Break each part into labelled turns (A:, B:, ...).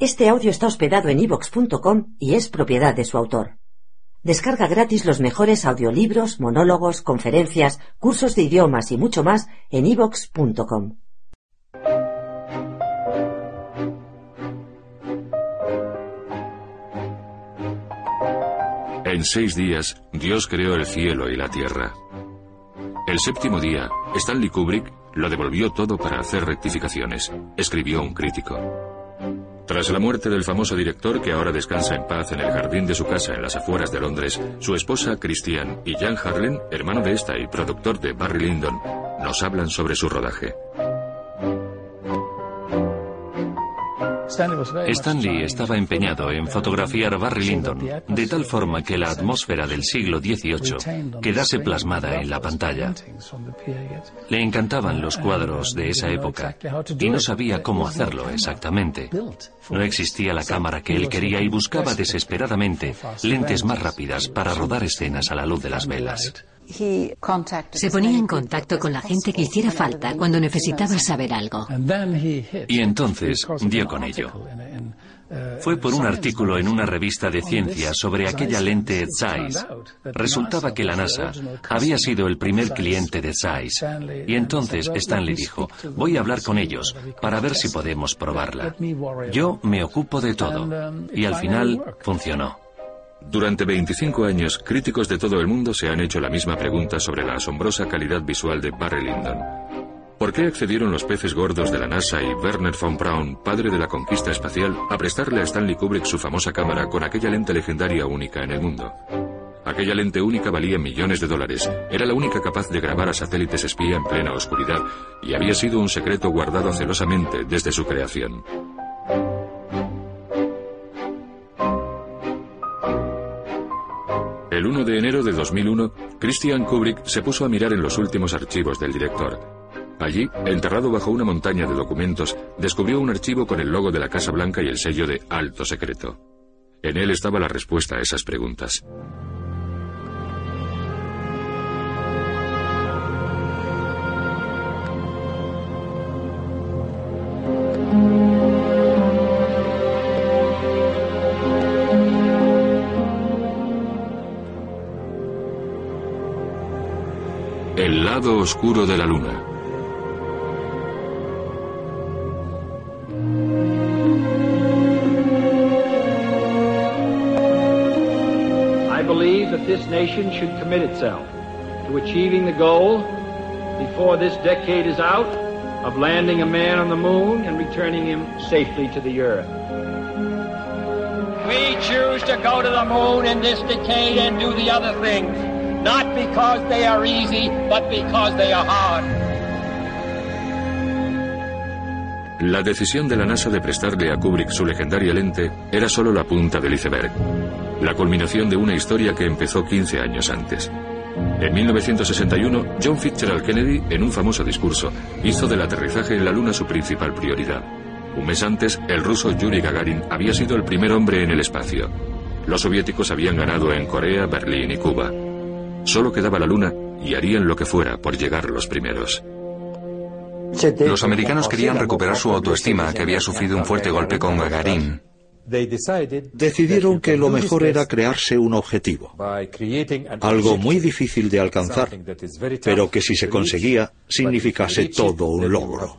A: Este audio está hospedado en ivox.com y es propiedad de su autor. Descarga gratis los mejores audiolibros, monólogos, conferencias, cursos de idiomas y mucho más en ivox.com.
B: En seis días, Dios creó el cielo y la tierra. El séptimo día, Stanley Kubrick lo devolvió todo para hacer rectificaciones, escribió un crítico. Tras la muerte del famoso director que ahora descansa en paz en el jardín de su casa en las afueras de Londres, su esposa Christiane y Jan Harlen, hermano de esta y productor de Barry Lyndon, nos hablan sobre su rodaje.
C: Stanley estaba empeñado en fotografiar Barry Lyndon de tal forma que la atmósfera del siglo XVIII quedase plasmada en la pantalla. Le encantaban los cuadros de esa época y no sabía cómo hacerlo exactamente. No existía la cámara que él quería y buscaba desesperadamente lentes más rápidas para rodar escenas a la luz de las velas.
D: Se ponía en contacto con la gente que hiciera falta cuando necesitaba saber algo.
C: Y entonces dio con ello. Fue por un artículo en una revista de ciencia sobre aquella lente Zeiss. Resultaba que la NASA había sido el primer cliente de Zeiss. Y entonces Stanley dijo, voy a hablar con ellos para ver si podemos probarla. Yo me ocupo de todo. Y al final funcionó.
B: Durante 25 años, críticos de todo el mundo se han hecho la misma pregunta sobre la asombrosa calidad visual de Barry Lyndon. ¿Por qué accedieron los peces gordos de la NASA y Werner von Braun, padre de la conquista espacial, a prestarle a Stanley Kubrick su famosa cámara con aquella lente legendaria única en el mundo? Aquella lente única valía millones de dólares, era la única capaz de grabar a satélites espía en plena oscuridad y había sido un secreto guardado celosamente desde su creación. El 1 de enero de 2001, Christian Kubrick se puso a mirar en los últimos archivos del director. Allí, enterrado bajo una montaña de documentos, descubrió un archivo con el logo de la Casa Blanca y el sello de Alto Secreto. En él estaba la respuesta a esas preguntas. Lado oscuro de la luna.
E: I believe that this nation should commit itself to achieving the goal before this decade is out of landing a man on the moon and returning him safely to the earth.
F: We choose to go to the moon in this decade and do the other things, not because they are easy, but because they are hard.
B: La decisión de la NASA de prestarle a Kubrick su legendaria lente era solo la punta del iceberg, la culminación de una historia que empezó 15 años antes. En 1961, John Fitzgerald Kennedy, en un famoso discurso, hizo del aterrizaje en la Luna su principal prioridad. Un mes antes, el ruso Yuri Gagarin había sido el primer hombre en el espacio. Los soviéticos habían ganado en Corea, Berlín y Cuba. Solo quedaba la Luna y harían lo que fuera por llegar los primeros.
G: Los americanos querían recuperar su autoestima, que había sufrido un fuerte golpe con Gagarin.
H: Decidieron que lo mejor era crearse un objetivo, algo muy difícil de alcanzar, pero que si se conseguía significase todo un logro.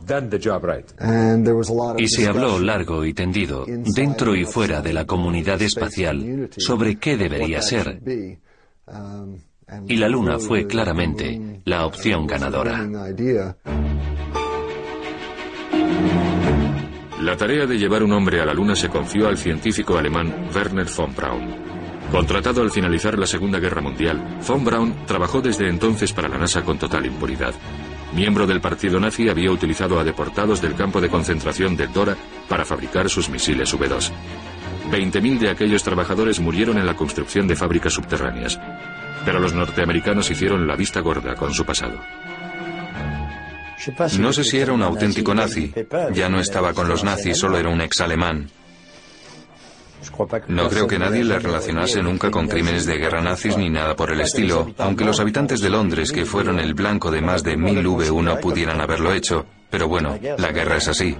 C: Y se habló largo y tendido, dentro y fuera de la comunidad espacial, sobre qué debería ser. Y la Luna fue claramente la opción ganadora.
B: La tarea de llevar un hombre a la Luna se confió al científico alemán Werner von Braun. Contratado al finalizar la Segunda Guerra Mundial, von Braun trabajó desde entonces para la NASA con total impunidad. Miembro del partido nazi, había utilizado a deportados del campo de concentración de Dora para fabricar sus misiles V2. 20.000 de aquellos trabajadores murieron en la construcción de fábricas subterráneas. Pero los norteamericanos hicieron la vista gorda con su pasado.
G: No sé si era un auténtico nazi. Ya no estaba con los nazis, solo era un ex alemán. No creo que nadie le relacionase nunca con crímenes de guerra nazis ni nada por el estilo, aunque los habitantes de Londres, que fueron el blanco de más de mil V1, pudieran haberlo hecho. Pero bueno, la guerra es así.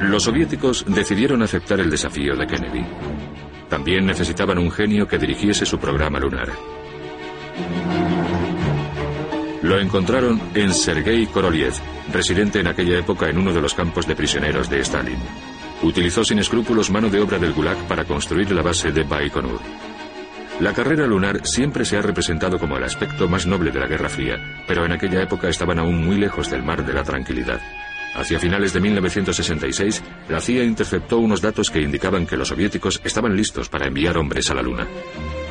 B: Los soviéticos decidieron aceptar el desafío de Kennedy. También necesitaban un genio que dirigiese su programa lunar. Lo encontraron en Sergei Korolev, residente en aquella época en uno de los campos de prisioneros de Stalin. Utilizó sin escrúpulos mano de obra del Gulag para construir la base de Baikonur. La carrera lunar siempre se ha representado como el aspecto más noble de la Guerra Fría, pero en aquella época estaban aún muy lejos del mar de la tranquilidad. Hacia finales de 1966, la CIA interceptó unos datos que indicaban que los soviéticos estaban listos para enviar hombres a la Luna.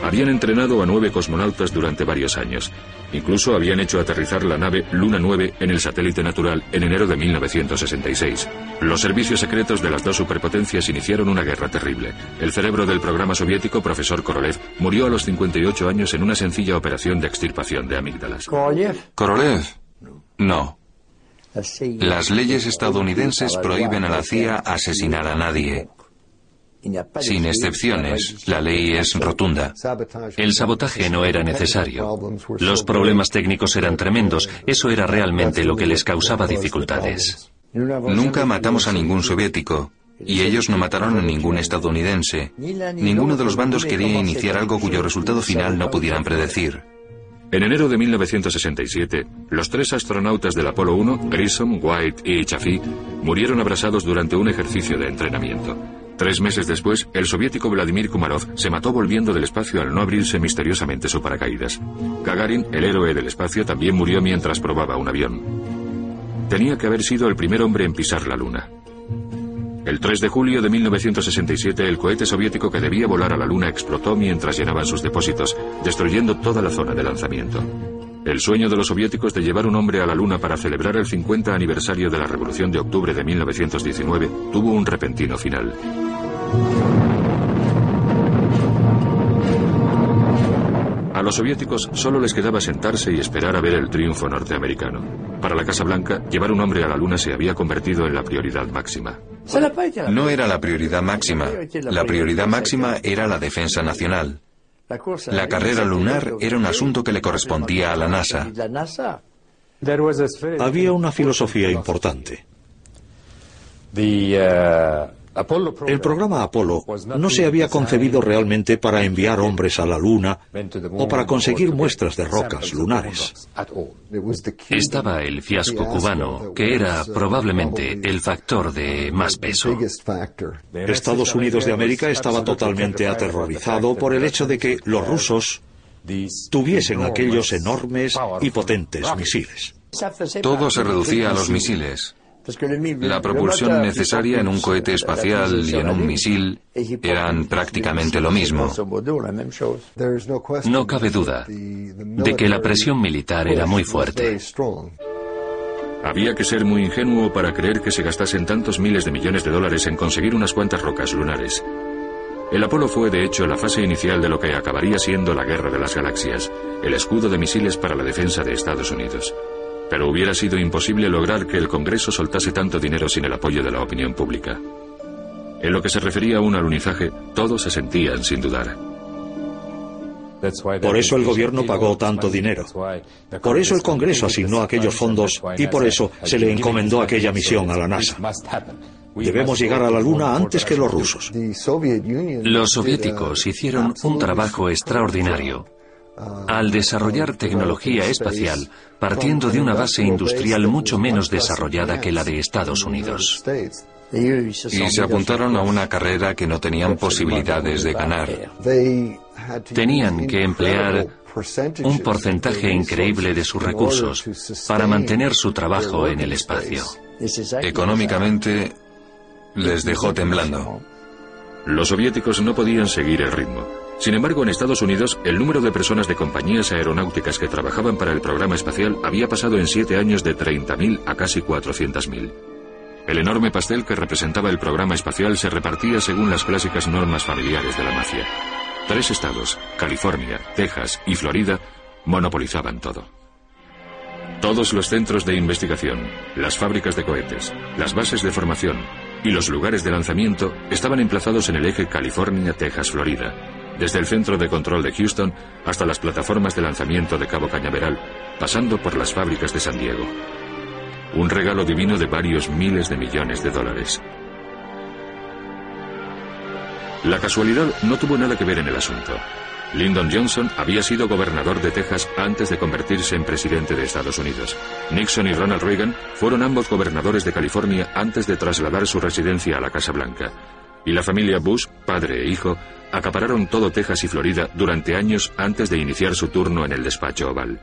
B: Habían entrenado a nueve cosmonautas durante varios años. Incluso habían hecho aterrizar la nave Luna 9 en el satélite natural en enero de 1966. Los servicios secretos de las dos superpotencias iniciaron una guerra terrible. El cerebro del programa soviético, profesor Korolev, murió a los 58 años en una sencilla operación de extirpación de amígdalas.
G: Korolev. No. Las leyes estadounidenses prohíben a la CIA asesinar a nadie. Sin excepciones, la ley es rotunda.
C: El sabotaje no era necesario. Los problemas técnicos eran tremendos. Eso era realmente lo que les causaba dificultades.
G: Nunca matamos a ningún soviético. Y ellos no mataron a ningún estadounidense. Ninguno de los bandos quería iniciar algo cuyo resultado final no pudieran predecir.
B: En enero de 1967, los tres astronautas del Apolo 1, Grissom, White y Chaffee, murieron abrasados durante un ejercicio de entrenamiento. Tres meses después, el soviético Vladimir Kumarov se mató volviendo del espacio al no abrirse misteriosamente su paracaídas. Gagarin, el héroe del espacio, también murió mientras probaba un avión. Tenía que haber sido el primer hombre en pisar la Luna. El 3 de julio de 1967, el cohete soviético que debía volar a la Luna explotó mientras llenaban sus depósitos, destruyendo toda la zona de lanzamiento. El sueño de los soviéticos de llevar un hombre a la Luna para celebrar el 50 aniversario de la Revolución de Octubre de 1919 tuvo un repentino final. Los soviéticos solo les quedaba sentarse y esperar a ver el triunfo norteamericano. Para la Casa Blanca, llevar un hombre a la Luna se había convertido en la prioridad máxima.
G: No era la prioridad máxima. La prioridad máxima era la defensa nacional. La carrera lunar era un asunto que le correspondía a la NASA.
H: Había una filosofía importante. El programa Apolo no se había concebido realmente para enviar hombres a la Luna o para conseguir muestras de rocas lunares.
C: Estaba el fiasco cubano, que era probablemente el factor de más peso.
H: Estados Unidos de América estaba totalmente aterrorizado por el hecho de que los rusos tuviesen aquellos enormes y potentes misiles.
G: Todo se reducía a los misiles. La propulsión necesaria en un cohete espacial y en un misil eran prácticamente lo mismo.
C: No cabe duda de que la presión militar era muy fuerte.
B: Había que ser muy ingenuo para creer que se gastasen tantos miles de millones de dólares en conseguir unas cuantas rocas lunares. El Apolo fue, de hecho, la fase inicial de lo que acabaría siendo la Guerra de las Galaxias, el escudo de misiles para la defensa de Estados Unidos. Pero hubiera sido imposible lograr que el Congreso soltase tanto dinero sin el apoyo de la opinión pública. En lo que se refería a un alunizaje, todos se sentían sin dudar.
H: Por eso el gobierno pagó tanto dinero. Por eso el Congreso asignó aquellos fondos y por eso se le encomendó aquella misión a la NASA. Debemos llegar a la Luna antes que los rusos.
C: Los soviéticos hicieron un trabajo extraordinario al desarrollar tecnología espacial partiendo de una base industrial mucho menos desarrollada que la de Estados Unidos.
G: Y se apuntaron a una carrera que no tenían posibilidades de ganar.
C: Tenían que emplear un porcentaje increíble de sus recursos para mantener su trabajo en el espacio.
G: Económicamente les dejó temblando.
B: Los soviéticos no podían seguir el ritmo. Sin embargo, en Estados Unidos, el número de personas de compañías aeronáuticas que trabajaban para el programa espacial había pasado en siete años de 30.000 a casi 400.000. El enorme pastel que representaba el programa espacial se repartía según las clásicas normas familiares de la mafia. Tres estados, California, Texas y Florida, monopolizaban todo. Todos los centros de investigación, las fábricas de cohetes, las bases de formación y los lugares de lanzamiento estaban emplazados en el eje California-Texas-Florida, desde el centro de control de Houston hasta las plataformas de lanzamiento de Cabo Cañaveral, pasando por las fábricas de San Diego. Un regalo divino de varios miles de millones de dólares. La casualidad no tuvo nada que ver en el asunto. Lyndon Johnson había sido gobernador de Texas antes de convertirse en presidente de Estados Unidos. Nixon y Ronald Reagan fueron ambos gobernadores de California antes de trasladar su residencia a la Casa Blanca. Y la familia Bush, padre e hijo, acapararon todo Texas y Florida durante años antes de iniciar su turno en el despacho oval.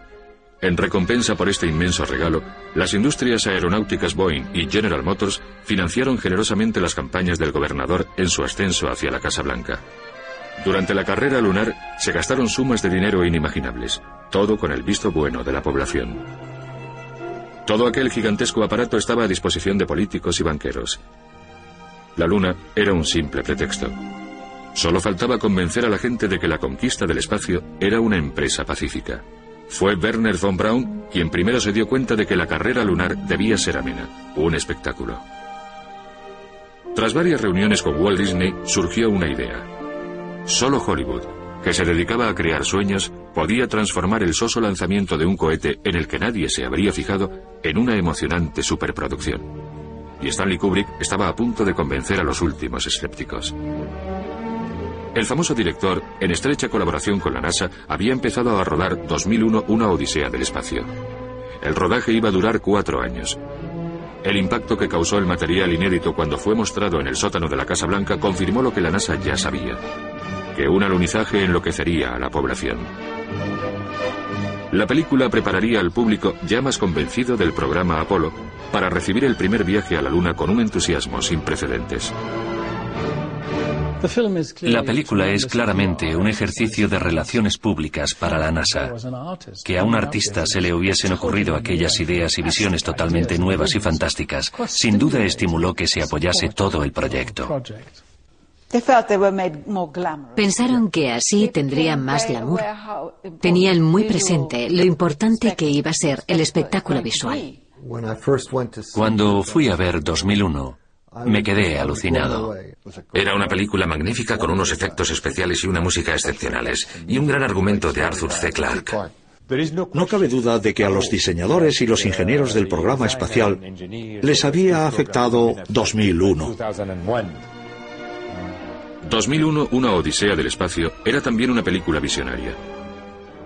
B: En recompensa por este inmenso regalo, las industrias aeronáuticas Boeing y General Motors financiaron generosamente las campañas del gobernador en su ascenso hacia la Casa Blanca. Durante la carrera lunar se gastaron sumas de dinero inimaginables, todo con el visto bueno de la población. Todo aquel gigantesco aparato estaba a disposición de políticos y banqueros. La luna era un simple pretexto. Solo faltaba convencer a la gente de que la conquista del espacio era una empresa pacífica. Fue Werner von Braun quien primero se dio cuenta de que la carrera lunar debía ser amena, un espectáculo. Tras varias reuniones con Walt Disney surgió una idea. Solo Hollywood, que se dedicaba a crear sueños, podía transformar el soso lanzamiento de un cohete en el que nadie se habría fijado en una emocionante superproducción. Y Stanley Kubrick estaba a punto de convencer a los últimos escépticos. El famoso director, en estrecha colaboración con la NASA, había empezado a rodar 2001 Una Odisea del Espacio. El rodaje iba a durar cuatro años. El impacto que causó el material inédito cuando fue mostrado en el sótano de la Casa Blanca confirmó lo que la NASA ya sabía, que un alunizaje enloquecería a la población. La película prepararía al público ya más convencido del programa Apolo para recibir el primer viaje a la Luna con un entusiasmo sin precedentes.
C: La película es claramente un ejercicio de relaciones públicas para la NASA. Que a un artista se le hubiesen ocurrido aquellas ideas y visiones totalmente nuevas y fantásticas, sin duda estimuló que se apoyase todo el proyecto.
D: Pensaron que así tendrían más glamour. Tenían muy presente lo importante que iba a ser el espectáculo visual.
C: Cuando fui a ver 2001, me quedé alucinado.
I: Era una película magnífica con unos efectos especiales y una música excepcionales, y un gran argumento de Arthur C. Clarke.
H: No cabe duda de que a los diseñadores y los ingenieros del programa espacial les había afectado 2001.
B: 2001, Una Odisea del Espacio, era también una película visionaria.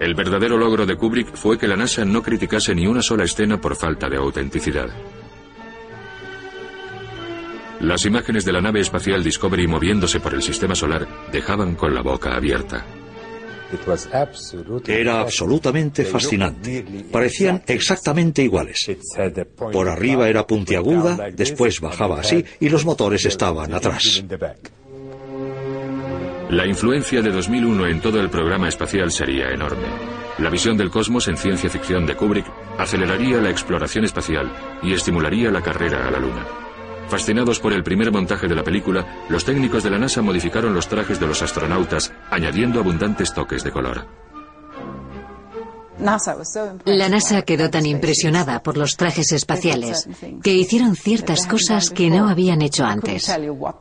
B: El verdadero logro de Kubrick fue que la NASA no criticase ni una sola escena por falta de autenticidad. Las imágenes de la nave espacial Discovery moviéndose por el sistema solar dejaban con la boca abierta.
H: Era absolutamente fascinante. Parecían exactamente iguales. Por arriba era puntiaguda, después bajaba así y los motores estaban atrás.
B: La influencia de 2001 en todo el programa espacial sería enorme. La visión del cosmos en ciencia ficción de Kubrick aceleraría la exploración espacial y estimularía la carrera a la Luna. Fascinados por el primer montaje de la película, los técnicos de la NASA modificaron los trajes de los astronautas, añadiendo abundantes toques de color.
D: La NASA quedó tan impresionada por los trajes espaciales que hicieron ciertas cosas que no habían hecho antes.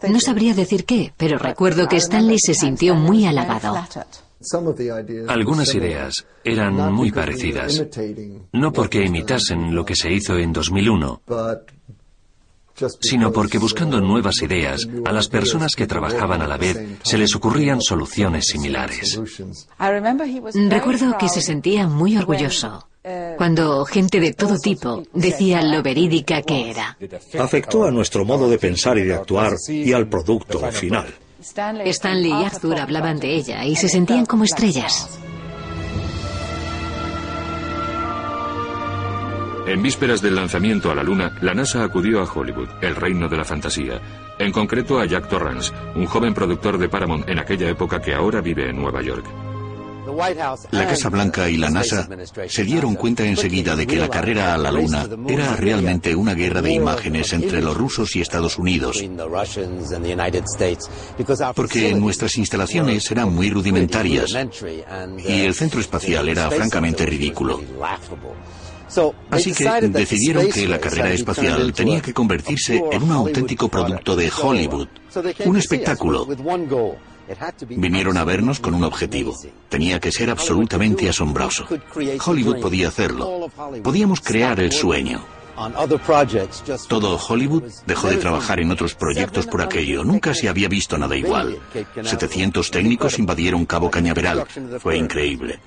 D: No sabría decir qué, pero recuerdo que Stanley se sintió muy halagado.
C: Algunas ideas eran muy parecidas, no porque imitasen lo que se hizo en 2001, sino porque buscando nuevas ideas, a las personas que trabajaban a la vez se les ocurrían soluciones similares.
D: Recuerdo que se sentía muy orgulloso cuando gente de todo tipo decía lo verídica que era.
H: Afectó a nuestro modo de pensar y de actuar y al producto final.
D: Stanley y Arthur hablaban de ella y se sentían como estrellas.
B: En vísperas del lanzamiento a la Luna, la NASA acudió a Hollywood, el reino de la fantasía. En concreto a Jack Torrance, un joven productor de Paramount en aquella época que ahora vive en Nueva York.
J: La Casa Blanca y la NASA se dieron cuenta enseguida de que la carrera a la Luna era realmente una guerra de imágenes entre los rusos y Estados Unidos, porque nuestras instalaciones eran muy rudimentarias y el centro espacial era francamente ridículo. Así que decidieron que la carrera espacial tenía que convertirse en un auténtico producto de Hollywood, un espectáculo. Vinieron a vernos con un objetivo. Tenía que ser absolutamente asombroso. Hollywood podía hacerlo. Podíamos crear el sueño. Todo Hollywood dejó de trabajar en otros proyectos por aquello. Nunca se había visto nada igual. 700 técnicos invadieron Cabo Cañaveral. Fue increíble.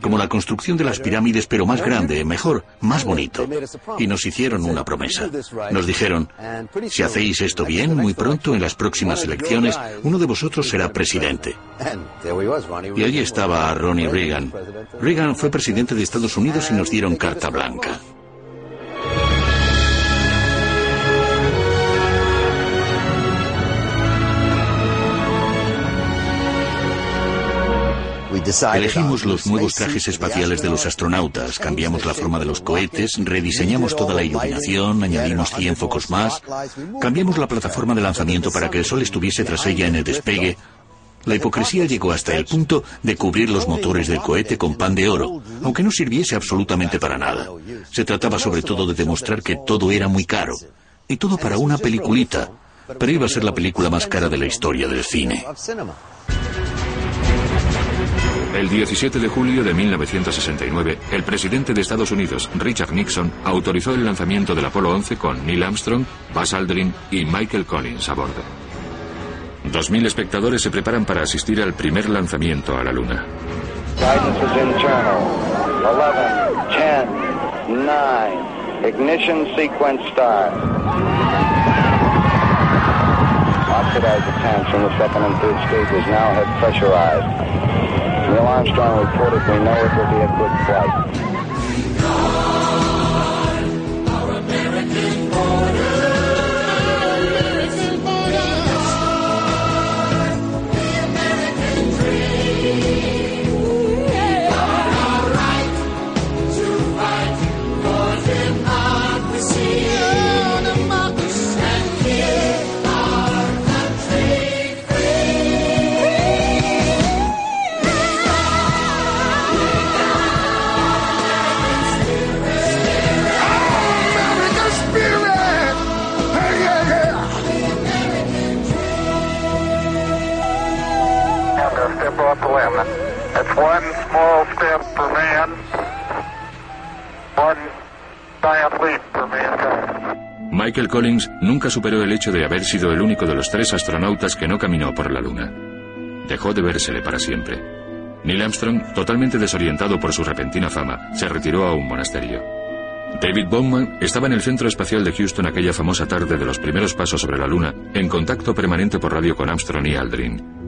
J: Como la construcción de las pirámides, pero más grande, mejor, más bonito. Y nos hicieron una promesa. Nos dijeron, si hacéis esto bien, muy pronto en las próximas elecciones, uno de vosotros será presidente. Y allí estaba Ronnie Reagan. Reagan fue presidente de Estados Unidos y nos dieron carta blanca. Elegimos los nuevos trajes espaciales de los astronautas, cambiamos la forma de los cohetes, rediseñamos toda la iluminación, añadimos 100 focos más, cambiamos la plataforma de lanzamiento para que el Sol estuviese tras ella en el despegue. La hipocresía llegó hasta el punto de cubrir los motores del cohete con pan de oro, aunque no sirviese absolutamente para nada. Se trataba sobre todo de demostrar que todo era muy caro. Y todo para una peliculita. Pero iba a ser la película más cara de la historia del cine.
B: El 17 de julio de 1969, el presidente de Estados Unidos, Richard Nixon, autorizó el lanzamiento del Apolo 11 con Neil Armstrong, Buzz Aldrin y Michael Collins a bordo. Dos mil espectadores se preparan para asistir al primer lanzamiento a la Luna. ignition sequence start. Oxidized tanks in the second and third stages now have pressurized. Neil Armstrong reported we know it will be a good flight. Michael Collins nunca superó el hecho de haber sido el único de los tres astronautas que no caminó por la Luna. Dejó de vérsele para siempre. Neil Armstrong, totalmente desorientado por su repentina fama, se retiró a un monasterio. David Bowman estaba en el Centro Espacial de Houston aquella famosa tarde de los primeros pasos sobre la Luna, en contacto permanente por radio con Armstrong y Aldrin.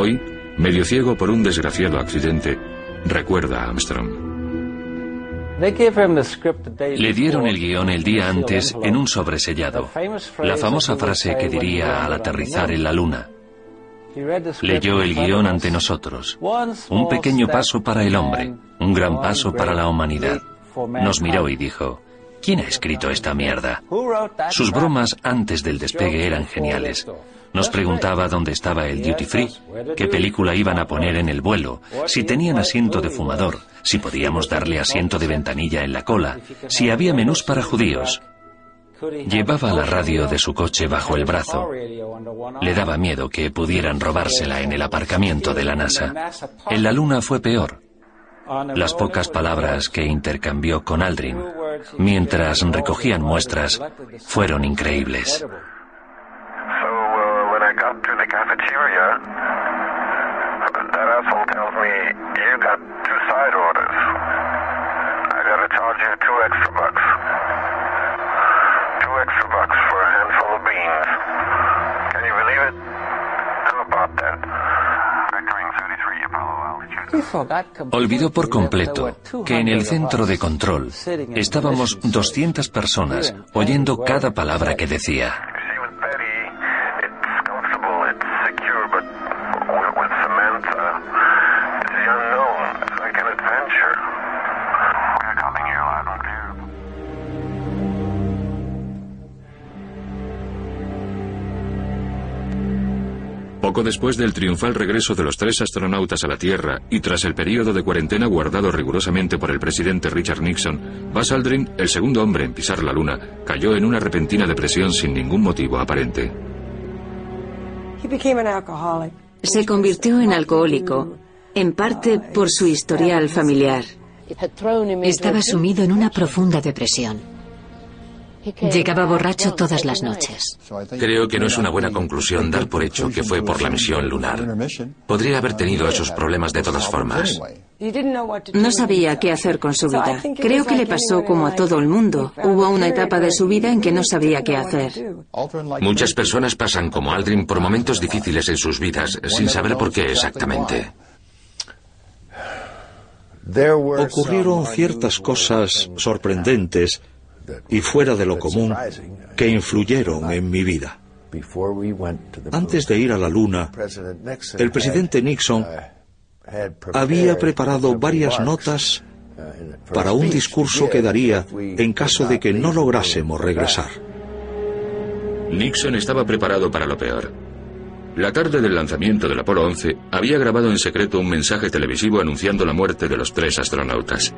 B: Hoy, medio ciego por un desgraciado accidente, recuerda a Armstrong.
C: Le dieron el guion el día antes en un sobresellado. La famosa frase que diría al aterrizar en la luna. Leyó el guion ante nosotros. Un pequeño paso para el hombre, un gran paso para la humanidad. Nos miró y dijo, ¿quién ha escrito esta mierda? Sus bromas antes del despegue eran geniales. Nos preguntaba dónde estaba el duty free, qué película iban a poner en el vuelo, si tenían asiento de fumador, si podíamos darle asiento de ventanilla en la cola, si había menús para judíos. Llevaba la radio de su coche bajo el brazo. Le daba miedo que pudieran robársela en el aparcamiento de la NASA. En la Luna fue peor. Las pocas palabras que intercambió con Aldrin mientras recogían muestras fueron increíbles. Olvidó por completo que en el centro de control estábamos 200 personas oyendo cada palabra que decía.
B: Poco después del triunfal regreso de los tres astronautas a la Tierra y tras el periodo de cuarentena guardado rigurosamente por el presidente Richard Nixon, Buzz Aldrin, el segundo hombre en pisar la Luna, cayó en una repentina depresión sin ningún motivo aparente.
D: Se convirtió en alcohólico, en parte por su historial familiar. Estaba sumido en una profunda depresión. Llegaba borracho todas las noches.
I: Creo que no es una buena conclusión dar por hecho que fue por la misión lunar. Podría haber tenido esos problemas de todas formas.
K: No sabía qué hacer con su vida. Creo que le pasó como a todo el mundo. Hubo una etapa de su vida en que no sabía qué hacer.
I: Muchas personas pasan como Aldrin por momentos difíciles en sus vidas sin saber por qué exactamente.
H: Ocurrieron ciertas cosas sorprendentes y fuera de lo común que influyeron en mi vida. Antes de ir a la Luna, el presidente Nixon había preparado varias notas para un discurso que daría en caso de que no lográsemos regresar.
B: Nixon estaba preparado para lo peor. La tarde del lanzamiento del Apolo 11 había grabado en secreto un mensaje televisivo anunciando la muerte de los tres astronautas.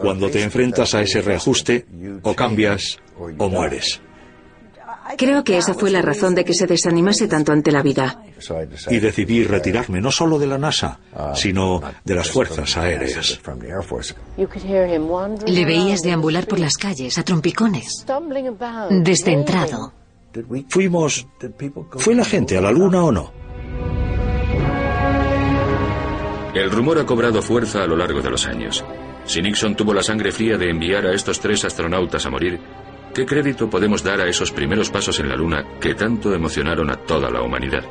H: Cuando te enfrentas a ese reajuste, o cambias o mueres.
K: Creo que esa fue la razón de que se desanimase tanto ante la vida.
H: Y decidí retirarme no solo de la NASA, sino de las fuerzas aéreas.
D: Le veías deambular por las calles a trompicones, descentrado.
H: Fuimos... ¿Fue la gente a la luna o no?
B: El rumor ha cobrado fuerza a lo largo de los años. Si Nixon tuvo la sangre fría de enviar a estos tres astronautas a morir, ¿qué crédito podemos dar a esos primeros pasos en la Luna que tanto emocionaron a toda la humanidad?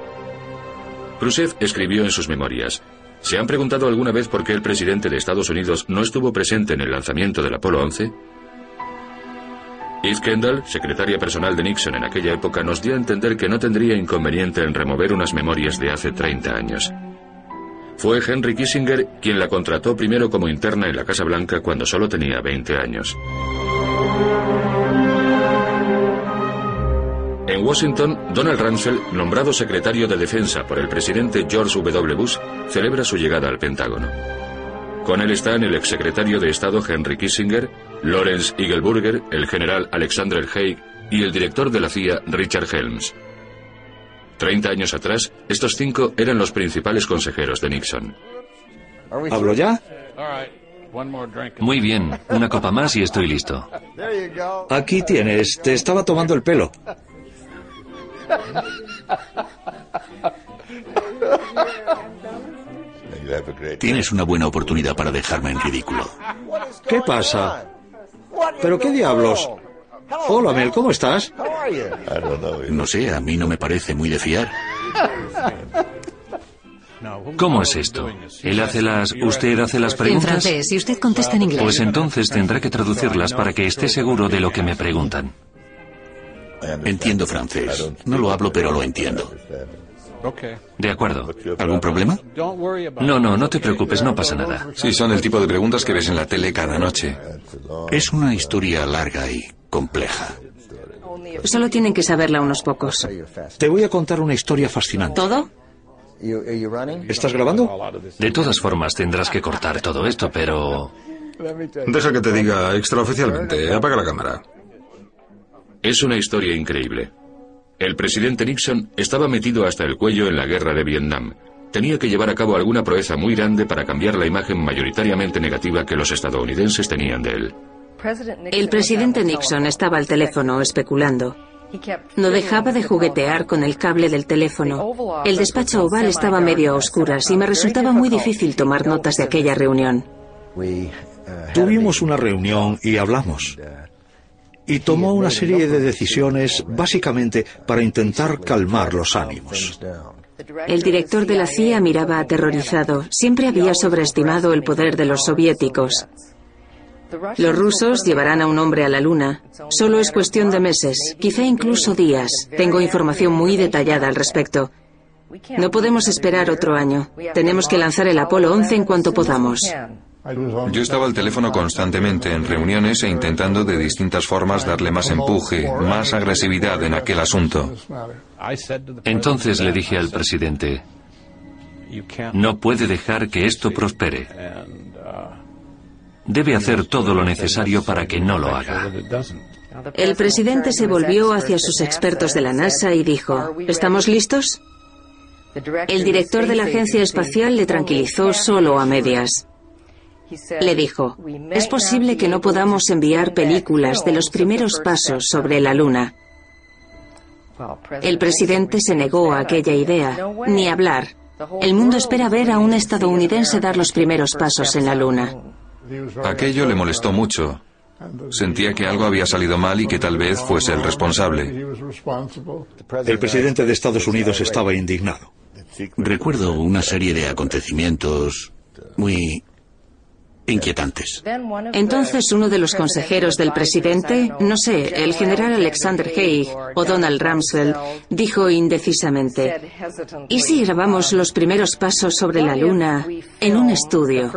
B: Khrushchev escribió en sus memorias, ¿se han preguntado alguna vez por qué el presidente de Estados Unidos no estuvo presente en el lanzamiento del Apolo 11? Eve Kendall, secretaria personal de Nixon en aquella época, nos dio a entender que no tendría inconveniente en remover unas memorias de hace 30 años. Fue Henry Kissinger quien la contrató primero como interna en la Casa Blanca cuando solo tenía 20 años. En Washington, Donald Rumsfeld, nombrado secretario de Defensa por el presidente George W. Bush, celebra su llegada al Pentágono. Con él están el exsecretario de Estado Henry Kissinger, Lawrence Eagleburger, el general Alexander Haig y el director de la CIA Richard Helms. Treinta años atrás, estos cinco eran los principales consejeros de Nixon.
H: ¿Hablo ya?
C: Muy bien, una copa más y estoy listo.
H: Aquí tienes, te estaba tomando el pelo.
J: Tienes una buena oportunidad para dejarme en ridículo.
H: ¿Qué pasa? ¿Pero qué diablos? Hola, Mel, ¿cómo estás?
J: No sé, a mí no me parece muy de fiar.
C: ¿Cómo es esto? ¿Él hace las... usted hace las
D: En
C: preguntas?
D: francés, y usted contesta en inglés.
C: Pues entonces tendrá que traducirlas para que esté seguro de lo que me preguntan.
J: Entiendo francés. No lo hablo, pero lo entiendo.
C: De acuerdo.
J: ¿Algún problema?
C: No, no, no te preocupes, no pasa nada.
G: Sí, son el tipo de preguntas que ves en la tele cada noche.
J: Es una historia larga y compleja.
K: Solo tienen que saberla unos pocos.
H: Te voy a contar una historia fascinante.
K: ¿Todo?
H: ¿Estás grabando?
C: De todas formas, tendrás que cortar todo esto, pero...
G: Deja que te diga extraoficialmente. Apaga la cámara.
B: Es una historia increíble. El presidente Nixon estaba metido hasta el cuello en la guerra de Vietnam. Tenía que llevar a cabo alguna proeza muy grande para cambiar la imagen mayoritariamente negativa que los estadounidenses tenían de él.
K: El presidente Nixon estaba al teléfono especulando. No dejaba de juguetear con el cable del teléfono. El despacho oval estaba medio a oscuras y me resultaba muy difícil tomar notas de aquella reunión.
H: Tuvimos una reunión y hablamos. Y tomó una serie de decisiones básicamente para intentar calmar los ánimos.
K: El director de la CIA miraba aterrorizado. Siempre había sobreestimado el poder de los soviéticos. Los rusos llevarán a un hombre a la Luna. Solo es cuestión de meses, quizá incluso días. Tengo información muy detallada al respecto. No podemos esperar otro año. Tenemos que lanzar el Apolo 11 en cuanto podamos.
G: Yo estaba al teléfono constantemente en reuniones e intentando de distintas formas darle más empuje, más agresividad en aquel asunto.
C: Entonces le dije al presidente, no puede dejar que esto prospere. Debe hacer todo lo necesario para que no lo haga.
K: El presidente se volvió hacia sus expertos de la NASA y dijo, ¿estamos listos? El director de la agencia espacial le tranquilizó solo a medias. Le dijo, es posible que no podamos enviar películas de los primeros pasos sobre la Luna. El presidente se negó a aquella idea, ni hablar. El mundo espera ver a un estadounidense dar los primeros pasos en la Luna.
G: Aquello le molestó mucho. Sentía que algo había salido mal y que tal vez fuese el responsable.
H: El presidente de Estados Unidos estaba indignado.
J: Recuerdo una serie de acontecimientos muy inquietantes.
K: Entonces uno de los consejeros del presidente, no sé, el general Alexander Haig o Donald Rumsfeld, dijo indecisamente, ¿y si grabamos los primeros pasos sobre la Luna en un estudio?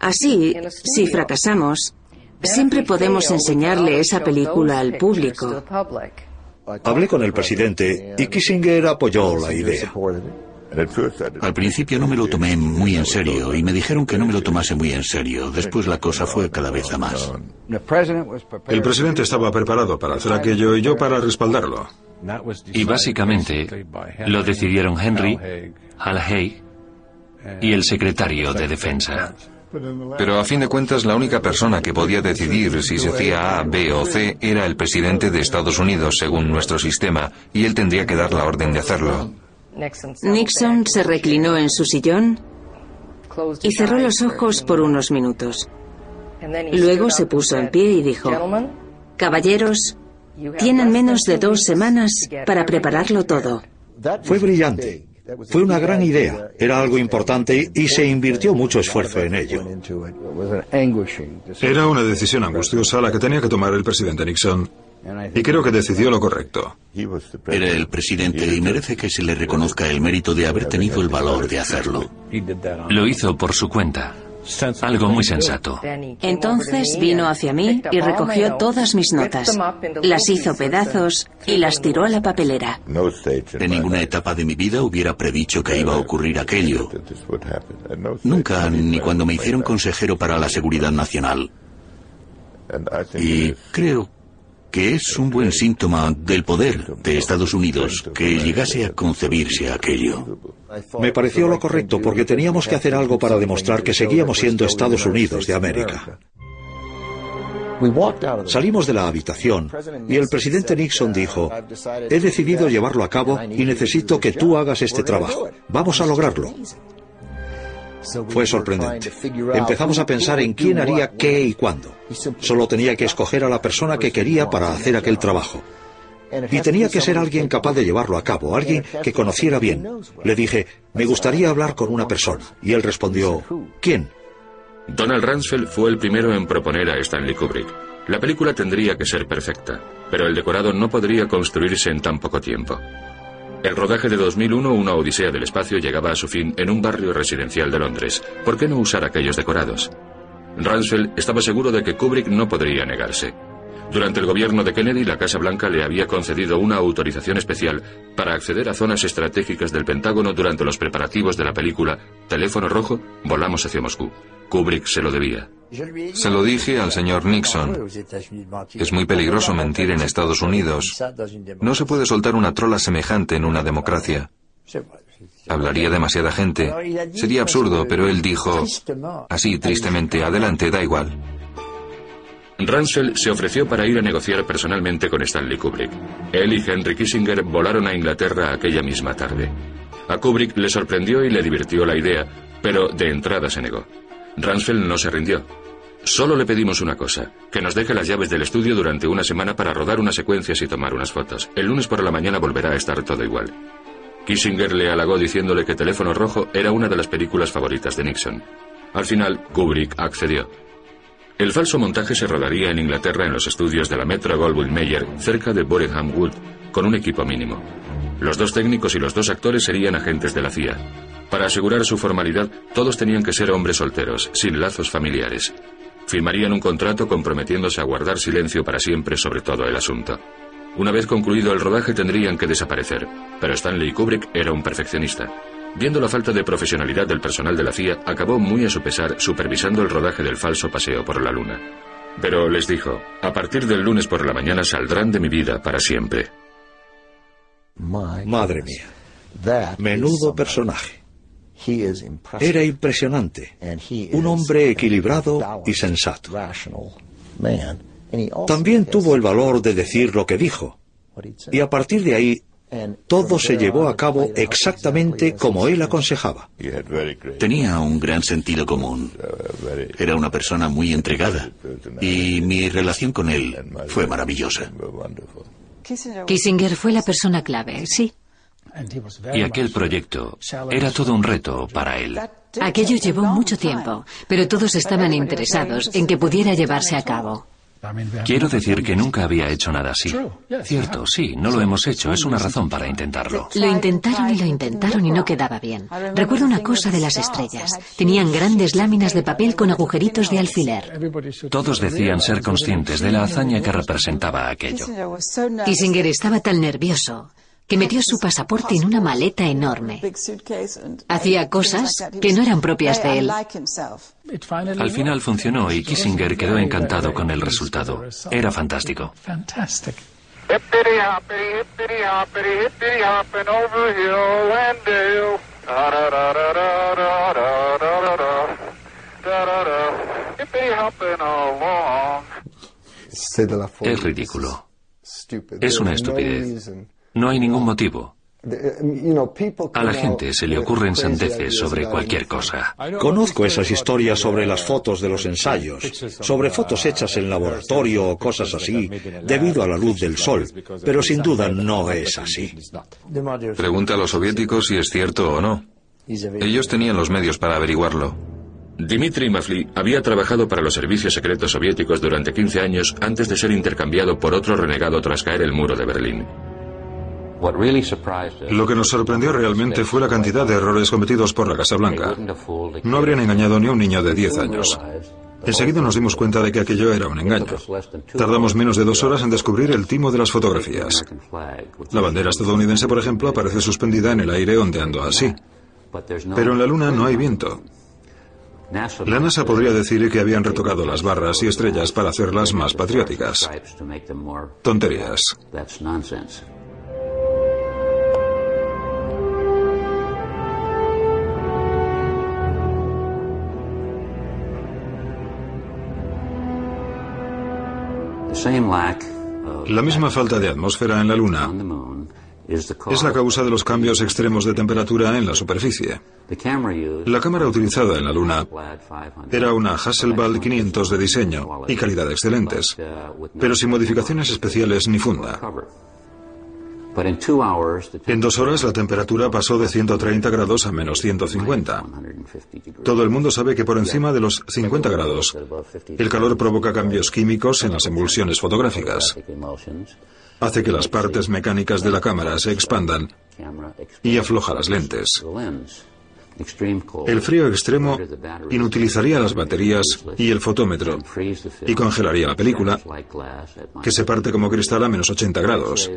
K: Así, si fracasamos, siempre podemos enseñarle esa película al público.
H: Hablé con el presidente y Kissinger apoyó la idea.
J: Al principio no me lo tomé muy en serio y me dijeron que no me lo tomase muy en serio. Después la cosa fue cada vez a más.
L: El presidente estaba preparado para hacer aquello y yo para respaldarlo.
C: Y básicamente lo decidieron Henry, Al Haig y el secretario de Defensa.
G: Pero a fin de cuentas la única persona que podía decidir si se hacía A, B o C era el presidente de Estados Unidos según nuestro sistema y él tendría que dar la orden de hacerlo.
K: Nixon se reclinó en su sillón y cerró los ojos por unos minutos. Luego se puso en pie y dijo, Caballeros, tienen menos de dos semanas para prepararlo todo.
H: Fue brillante. Fue una gran idea, era algo importante y se invirtió mucho esfuerzo en ello.
L: Era una decisión angustiosa la que tenía que tomar el presidente Nixon y creo que decidió lo correcto.
J: Era el presidente y merece que se le reconozca el mérito de haber tenido el valor de hacerlo.
C: Lo hizo por su cuenta. Algo muy sensato.
K: Entonces vino hacia mí y recogió todas mis notas. Las hizo pedazos y las tiró a la papelera.
J: En ninguna etapa de mi vida hubiera predicho que iba a ocurrir aquello. Nunca, ni cuando me hicieron consejero para la seguridad nacional. Y creo que es un buen síntoma del poder de Estados Unidos que llegase a concebirse aquello.
H: Me pareció lo correcto porque teníamos que hacer algo para demostrar que seguíamos siendo Estados Unidos de América. Salimos de la habitación y el presidente Nixon dijo, he decidido llevarlo a cabo y necesito que tú hagas este trabajo. Vamos a lograrlo. Fue sorprendente. Empezamos a pensar en quién haría qué y cuándo. Solo tenía que escoger a la persona que quería para hacer aquel trabajo. Y tenía que ser alguien capaz de llevarlo a cabo, alguien que conociera bien. Le dije, me gustaría hablar con una persona. Y él respondió, ¿quién?
B: Donald Rumsfeld fue el primero en proponer a Stanley Kubrick. La película tendría que ser perfecta, pero el decorado no podría construirse en tan poco tiempo. El rodaje de 2001, Una Odisea del Espacio, llegaba a su fin en un barrio residencial de Londres. ¿Por qué no usar aquellos decorados? Rumsfeld estaba seguro de que Kubrick no podría negarse. Durante el gobierno de Kennedy, la Casa Blanca le había concedido una autorización especial para acceder a zonas estratégicas del Pentágono durante los preparativos de la película Teléfono Rojo, Volamos hacia Moscú. Kubrick se lo debía.
G: Se lo dije al señor Nixon. Es muy peligroso mentir en Estados Unidos. No se puede soltar una trola semejante en una democracia. Hablaría demasiada gente. Sería absurdo, pero él dijo, así tristemente, adelante, da igual.
B: Rumsfeld se ofreció para ir a negociar personalmente con Stanley Kubrick. Él y Henry Kissinger volaron a Inglaterra aquella misma tarde. A Kubrick le sorprendió y le divirtió la idea, pero de entrada se negó. Rumsfeld no se rindió. Solo le pedimos una cosa, que nos deje las llaves del estudio durante una semana para rodar unas secuencias y tomar unas fotos. El lunes por la mañana volverá a estar todo igual. Kissinger le halagó diciéndole que Teléfono Rojo era una de las películas favoritas de Nixon. Al final, Kubrick accedió. El falso montaje se rodaría en Inglaterra en los estudios de la Metro Goldwyn Mayer, cerca de Boringham Wood, con un equipo mínimo. Los dos técnicos y los dos actores serían agentes de la CIA. Para asegurar su formalidad, todos tenían que ser hombres solteros, sin lazos familiares. Firmarían un contrato comprometiéndose a guardar silencio para siempre sobre todo el asunto. Una vez concluido el rodaje tendrían que desaparecer, pero Stanley Kubrick era un perfeccionista. Viendo la falta de profesionalidad del personal de la CIA, acabó muy a su pesar supervisando el rodaje del falso paseo por la Luna. Pero les dijo, a partir del lunes por la mañana saldrán de mi vida para siempre.
H: Madre mía, menudo personaje. Era impresionante, un hombre equilibrado y sensato. También tuvo el valor de decir lo que dijo, y a partir de ahí todo se llevó a cabo exactamente como él aconsejaba.
J: Tenía un gran sentido común. Era una persona muy entregada. Y mi relación con él fue maravillosa.
D: Kissinger fue la persona clave, sí.
C: Y aquel proyecto era todo un reto para él.
D: Aquello llevó mucho tiempo, pero todos estaban interesados en que pudiera llevarse a cabo.
C: Quiero decir que nunca había hecho nada así. Cierto, sí, no lo hemos hecho, es una razón para intentarlo.
D: Lo intentaron y lo intentaron y no quedaba bien. Recuerdo una cosa de las estrellas. Tenían grandes láminas de papel con agujeritos de alfiler.
C: Todos decían ser conscientes de la hazaña que representaba aquello.
D: Kissinger estaba tan nervioso que metió su pasaporte en una maleta enorme. Hacía cosas que no eran propias de él.
C: Al final funcionó y Kissinger quedó encantado con el resultado. Era fantástico. Es ridículo. Es una estupidez. No hay ningún motivo. A la gente se le ocurren sandeces sobre cualquier cosa.
H: Conozco esas historias sobre las fotos de los ensayos, sobre fotos hechas en laboratorio o cosas así, debido a la luz del sol, pero sin duda no es así.
G: Pregunta a los soviéticos si es cierto o no. Ellos tenían los medios para averiguarlo.
B: Dmitry Mafli había trabajado para los servicios secretos soviéticos durante 15 años antes de ser intercambiado por otro renegado tras caer el muro de Berlín.
L: Lo que nos sorprendió realmente fue la cantidad de errores cometidos por la Casa Blanca. No habrían engañado ni a un niño de 10 años. Enseguida nos dimos cuenta de que aquello era un engaño. Tardamos menos de dos horas en descubrir el timo de las fotografías. La bandera estadounidense, por ejemplo, aparece suspendida en el aire ondeando así. Pero en la Luna no hay viento. La NASA podría decir que habían retocado las barras y estrellas para hacerlas más patrióticas. Tonterías. La misma falta de atmósfera en la Luna es la causa de los cambios extremos de temperatura en la superficie. La cámara utilizada en la Luna era una Hasselblad 500 de diseño y calidad excelentes, pero sin modificaciones especiales ni funda. En dos horas la temperatura pasó de 130 grados a menos 150. Todo el mundo sabe que por encima de los 50 grados el calor provoca cambios químicos en las emulsiones fotográficas. Hace que las partes mecánicas de la cámara se expandan y afloja las lentes. El frío extremo inutilizaría las baterías y el fotómetro y congelaría la película, que se parte como cristal a menos 80 grados.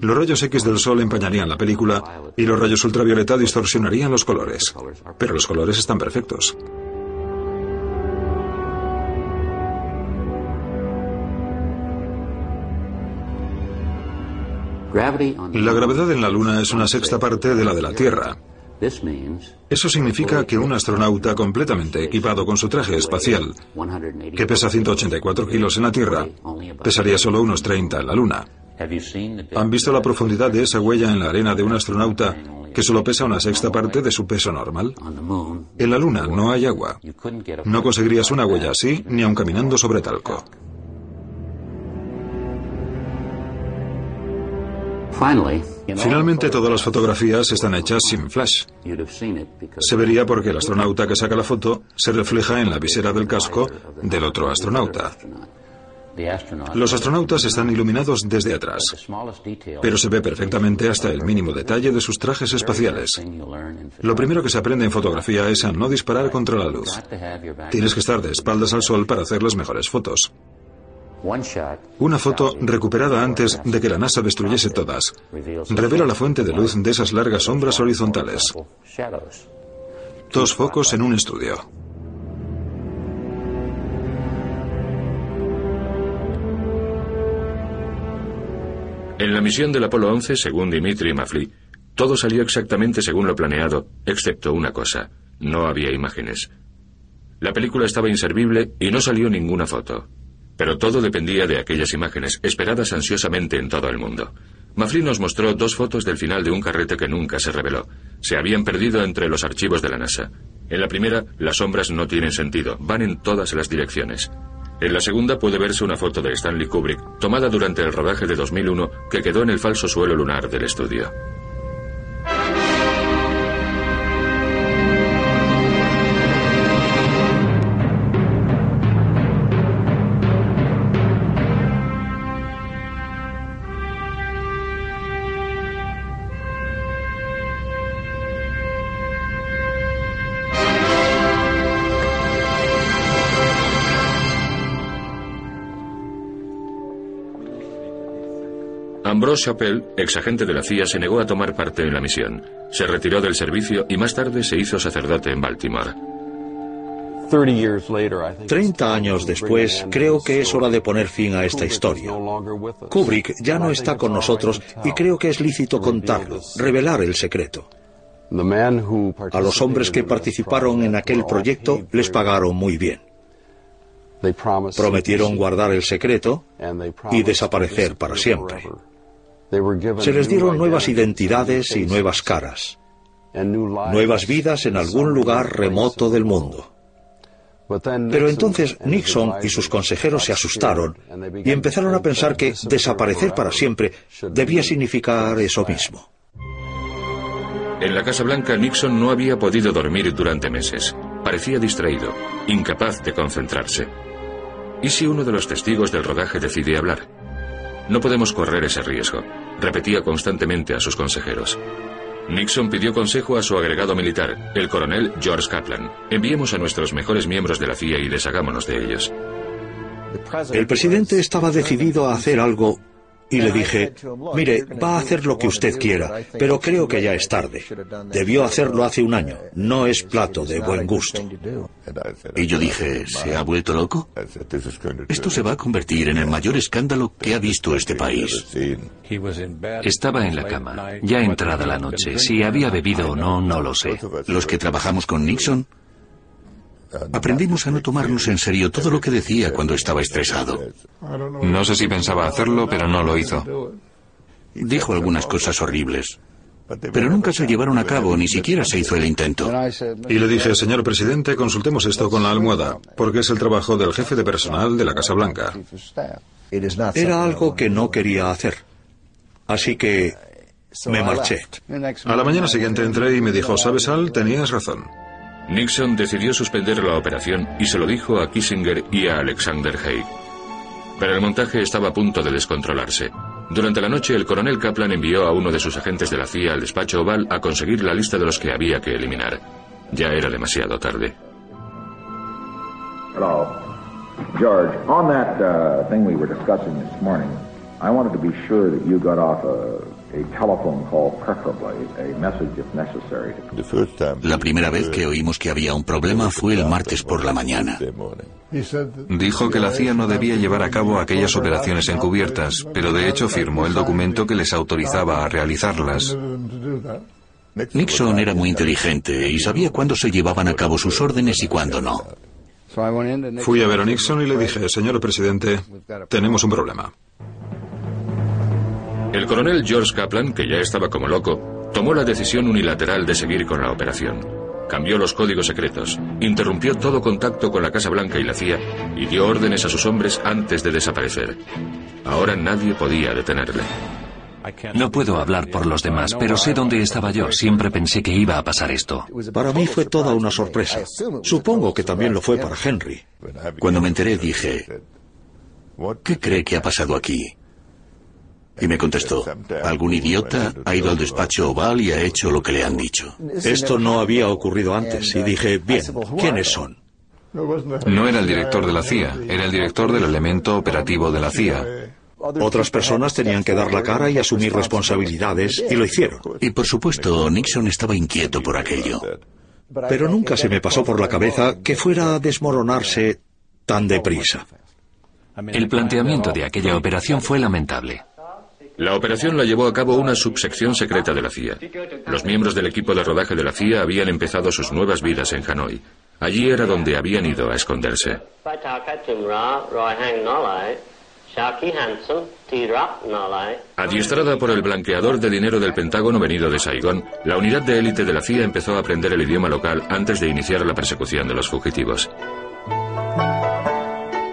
L: Los rayos X del sol empañarían la película y los rayos ultravioleta distorsionarían los colores. Pero los colores están perfectos. La gravedad en la Luna es una sexta parte de la de la Tierra. Eso significa que un astronauta completamente equipado con su traje espacial, que pesa 184 kilos en la Tierra, pesaría solo unos 30 en la Luna. ¿Han visto la profundidad de esa huella en la arena de un astronauta que solo pesa una sexta parte de su peso normal? En la Luna no hay agua. No conseguirías una huella así ni aun caminando sobre talco. Finalmente todas las fotografías están hechas sin flash. Se vería porque el astronauta que saca la foto se refleja en la visera del casco del otro astronauta. Los astronautas están iluminados desde atrás, pero se ve perfectamente hasta el mínimo detalle de sus trajes espaciales. Lo primero que se aprende en fotografía es a no disparar contra la luz. Tienes que estar de espaldas al sol para hacer las mejores fotos. Una foto recuperada antes de que la NASA destruyese todas revela la fuente de luz de esas largas sombras horizontales. Dos focos en un estudio.
B: En la misión del Apolo 11, según Dimitri Mafli, todo salió exactamente según lo planeado, excepto una cosa. No había imágenes. La película estaba inservible y no salió ninguna foto. Pero todo dependía de aquellas imágenes, esperadas ansiosamente en todo el mundo. Mafli nos mostró dos fotos del final de un carrete que nunca se reveló. Se habían perdido entre los archivos de la NASA. En la primera, las sombras no tienen sentido, van en todas las direcciones. En la segunda puede verse una foto de Stanley Kubrick, tomada durante el rodaje de 2001, que quedó en el falso suelo lunar del estudio. Ambrose Chappelle, ex agente de la CIA, se negó a tomar parte en la misión. Se retiró del servicio y más tarde se hizo sacerdote en Baltimore.
H: Treinta años después, creo que es hora de poner fin a esta historia. Kubrick ya no está con nosotros y creo que es lícito contarlo, revelar el secreto. A los hombres que participaron en aquel proyecto les pagaron muy bien. Prometieron guardar el secreto y desaparecer para siempre. Se les dieron nuevas identidades y nuevas caras, nuevas vidas en algún lugar remoto del mundo. Pero entonces Nixon y sus consejeros se asustaron y empezaron a pensar que desaparecer para siempre debía significar eso mismo.
B: En la Casa Blanca Nixon no había podido dormir durante meses. Parecía distraído, incapaz de concentrarse. ¿Y si uno de los testigos del rodaje decide hablar? No podemos correr ese riesgo, repetía constantemente a sus consejeros. Nixon pidió consejo a su agregado militar, el coronel George Kaplan. Enviemos a nuestros mejores miembros de la CIA y deshagámonos de ellos.
H: El presidente estaba decidido a hacer algo y le dije, mire, va a hacer lo que usted quiera, pero creo que ya es tarde. Debió hacerlo hace un año. No es plato de buen gusto.
J: Y yo dije, ¿se ha vuelto loco? Esto se va a convertir en el mayor escándalo que ha visto este país.
C: Estaba en la cama, ya entrada la noche. Si había bebido o no, no lo sé.
J: Los que trabajamos con Nixon Aprendimos a no tomarnos en serio todo lo que decía cuando estaba estresado.
G: No sé si pensaba hacerlo, pero no lo hizo.
J: Dijo algunas cosas horribles. Pero nunca se llevaron a cabo, ni siquiera se hizo el intento.
L: Y le dije, señor presidente, consultemos esto con la almohada, porque es el trabajo del jefe de personal de la Casa Blanca.
H: Era algo que no quería hacer. Así que me marché.
L: A la mañana siguiente entré y me dijo, ¿sabes, Al? Tenías razón.
B: Nixon decidió suspender la operación y se lo dijo a Kissinger y a Alexander Haig. Pero el montaje estaba a punto de descontrolarse. Durante la noche, el coronel Kaplan envió a uno de sus agentes de la CIA al despacho oval a conseguir la lista de los que había que eliminar. Ya era demasiado tarde.
M: Hello. George, on that uh, thing we were discussing this morning, I wanted to be sure that you got off a
J: la primera vez que oímos que había un problema fue el martes por la mañana.
G: Dijo que la CIA no debía llevar a cabo aquellas operaciones encubiertas, pero de hecho firmó el documento que les autorizaba a realizarlas.
J: Nixon era muy inteligente y sabía cuándo se llevaban a cabo sus órdenes y cuándo no.
L: Fui a ver a Nixon y le dije, señor presidente, tenemos un problema.
B: El coronel George Kaplan, que ya estaba como loco, tomó la decisión unilateral de seguir con la operación. Cambió los códigos secretos, interrumpió todo contacto con la Casa Blanca y la CIA y dio órdenes a sus hombres antes de desaparecer. Ahora nadie podía detenerle.
C: No puedo hablar por los demás, pero sé dónde estaba yo. Siempre pensé que iba a pasar esto.
H: Para mí fue toda una sorpresa. Supongo que también lo fue para Henry.
J: Cuando me enteré dije, ¿qué cree que ha pasado aquí? Y me contestó, algún idiota ha ido al despacho oval y ha hecho lo que le han dicho.
H: Esto no había ocurrido antes y dije, bien, ¿quiénes son?
G: No era el director de la CIA, era el director del elemento operativo de la CIA.
H: Otras personas tenían que dar la cara y asumir responsabilidades y lo hicieron.
J: Y por supuesto, Nixon estaba inquieto por aquello.
H: Pero nunca se me pasó por la cabeza que fuera a desmoronarse tan deprisa.
C: El planteamiento de aquella operación fue lamentable.
B: La operación la llevó a cabo una subsección secreta de la CIA. Los miembros del equipo de rodaje de la CIA habían empezado sus nuevas vidas en Hanoi. Allí era donde habían ido a esconderse. Adiestrada por el blanqueador de dinero del Pentágono venido de Saigón, la unidad de élite de la CIA empezó a aprender el idioma local antes de iniciar la persecución de los fugitivos.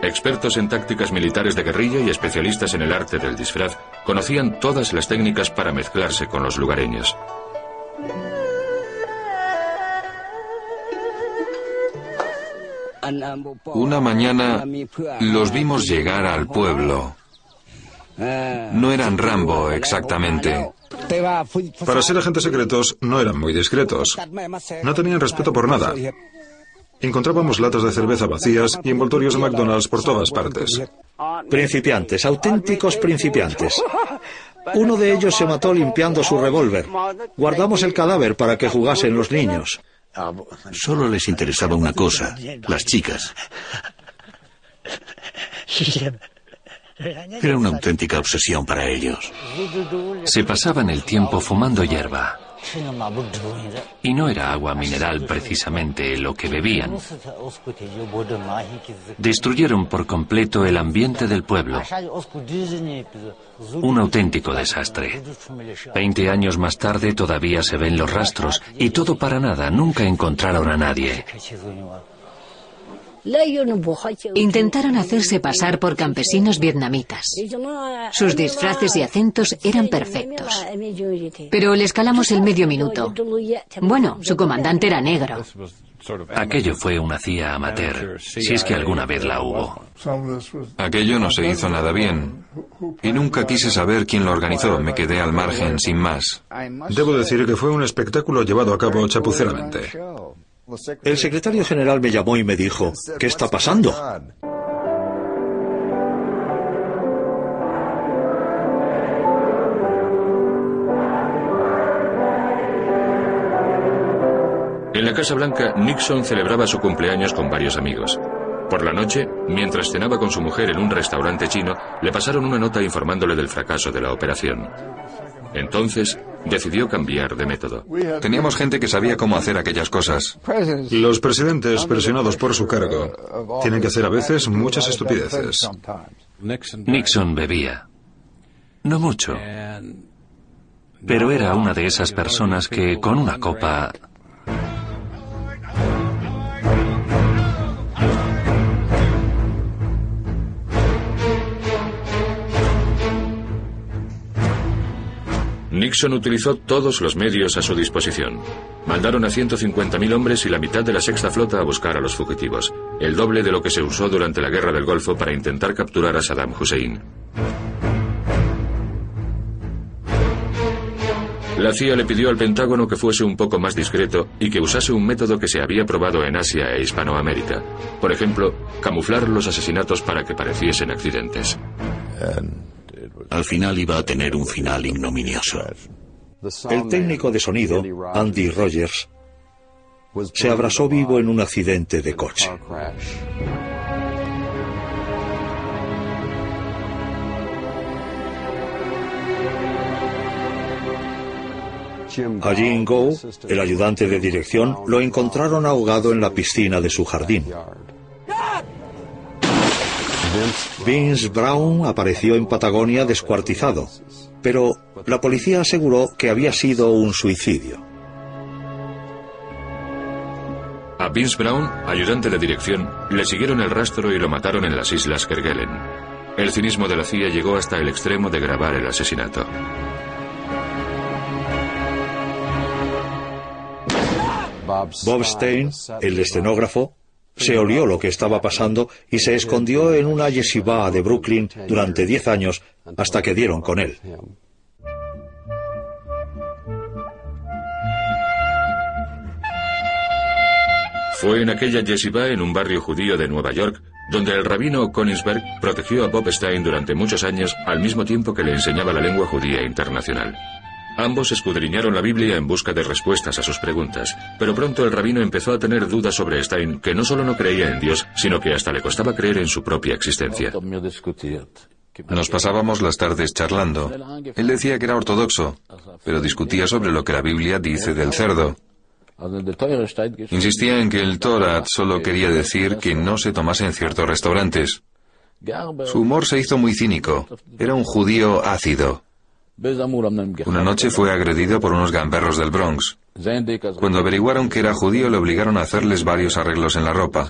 B: Expertos en tácticas militares de guerrilla y especialistas en el arte del disfraz conocían todas las técnicas para mezclarse con los lugareños.
G: Una mañana los vimos llegar al pueblo. No eran Rambo exactamente.
L: Para ser agentes secretos no eran muy discretos. No tenían respeto por nada. Encontrábamos latas de cerveza vacías y envoltorios de McDonald's por todas partes.
H: Principiantes, auténticos principiantes. Uno de ellos se mató limpiando su revólver. Guardamos el cadáver para que jugasen los niños.
J: Solo les interesaba una cosa, las chicas. Era una auténtica obsesión para ellos.
C: Se pasaban el tiempo fumando hierba. Y no era agua mineral precisamente lo que bebían. Destruyeron por completo el ambiente del pueblo. Un auténtico desastre. Veinte años más tarde todavía se ven los rastros y todo para nada, nunca encontraron a nadie.
D: Intentaron hacerse pasar por campesinos vietnamitas. Sus disfraces y acentos eran perfectos. Pero les calamos el medio minuto. Bueno, su comandante era negro.
C: Aquello fue una CIA amateur, si es que alguna vez la hubo.
G: Aquello no se hizo nada bien. Y nunca quise saber quién lo organizó, me quedé al margen sin más.
L: Debo decir que fue un espectáculo llevado a cabo chapuceramente.
H: El secretario general me llamó y me dijo, ¿qué está pasando?
B: En la Casa Blanca, Nixon celebraba su cumpleaños con varios amigos. Por la noche, mientras cenaba con su mujer en un restaurante chino, le pasaron una nota informándole del fracaso de la operación. Entonces, decidió cambiar de método.
G: Teníamos gente que sabía cómo hacer aquellas cosas.
L: Los presidentes, presionados por su cargo, tienen que hacer a veces muchas estupideces.
C: Nixon bebía. No mucho. Pero era una de esas personas que con una copa
B: Nixon utilizó todos los medios a su disposición. Mandaron a 150.000 hombres y la mitad de la sexta flota a buscar a los fugitivos, el doble de lo que se usó durante la Guerra del Golfo para intentar capturar a Saddam Hussein. La CIA le pidió al Pentágono que fuese un poco más discreto y que usase un método que se había probado en Asia e Hispanoamérica. Por ejemplo, camuflar los asesinatos para que pareciesen accidentes.
J: Al final iba a tener un final ignominioso.
H: El técnico de sonido, Andy Rogers, se abrasó vivo en un accidente de coche. A Jim Go, el ayudante de dirección, lo encontraron ahogado en la piscina de su jardín. Vince Brown apareció en Patagonia descuartizado, pero la policía aseguró que había sido un suicidio.
B: A Vince Brown, ayudante de dirección, le siguieron el rastro y lo mataron en las islas Kerguelen. El cinismo de la CIA llegó hasta el extremo de grabar el asesinato.
H: Bob Stein, el escenógrafo, se olió lo que estaba pasando y se escondió en una yeshiva de Brooklyn durante diez años hasta que dieron con él.
B: Fue en aquella yeshiva en un barrio judío de Nueva York donde el rabino Konigsberg protegió a Bob Stein durante muchos años al mismo tiempo que le enseñaba la lengua judía internacional. Ambos escudriñaron la Biblia en busca de respuestas a sus preguntas, pero pronto el rabino empezó a tener dudas sobre Stein, que no solo no creía en Dios, sino que hasta le costaba creer en su propia existencia.
G: Nos pasábamos las tardes charlando. Él decía que era ortodoxo, pero discutía sobre lo que la Biblia dice del cerdo. Insistía en que el Torah solo quería decir que no se tomase en ciertos restaurantes. Su humor se hizo muy cínico. Era un judío ácido. Una noche fue agredido por unos gamberros del Bronx. Cuando averiguaron que era judío le obligaron a hacerles varios arreglos en la ropa.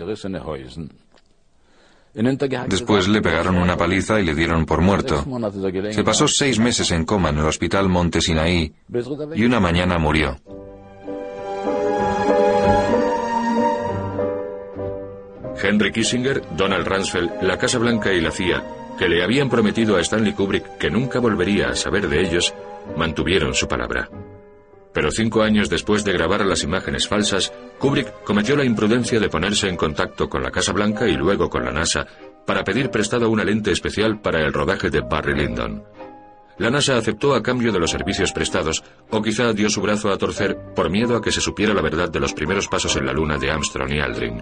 G: Después le pegaron una paliza y le dieron por muerto. Se pasó seis meses en coma en el hospital Monte Sinaí y una mañana murió.
B: Henry Kissinger, Donald Rumsfeld, la Casa Blanca y la CIA, que le habían prometido a Stanley Kubrick que nunca volvería a saber de ellos, mantuvieron su palabra. Pero cinco años después de grabar las imágenes falsas, Kubrick cometió la imprudencia de ponerse en contacto con la Casa Blanca y luego con la NASA para pedir prestado una lente especial para el rodaje de Barry Lyndon. La NASA aceptó a cambio de los servicios prestados, o quizá dio su brazo a torcer por miedo a que se supiera la verdad de los primeros pasos en la Luna de Armstrong y Aldrin.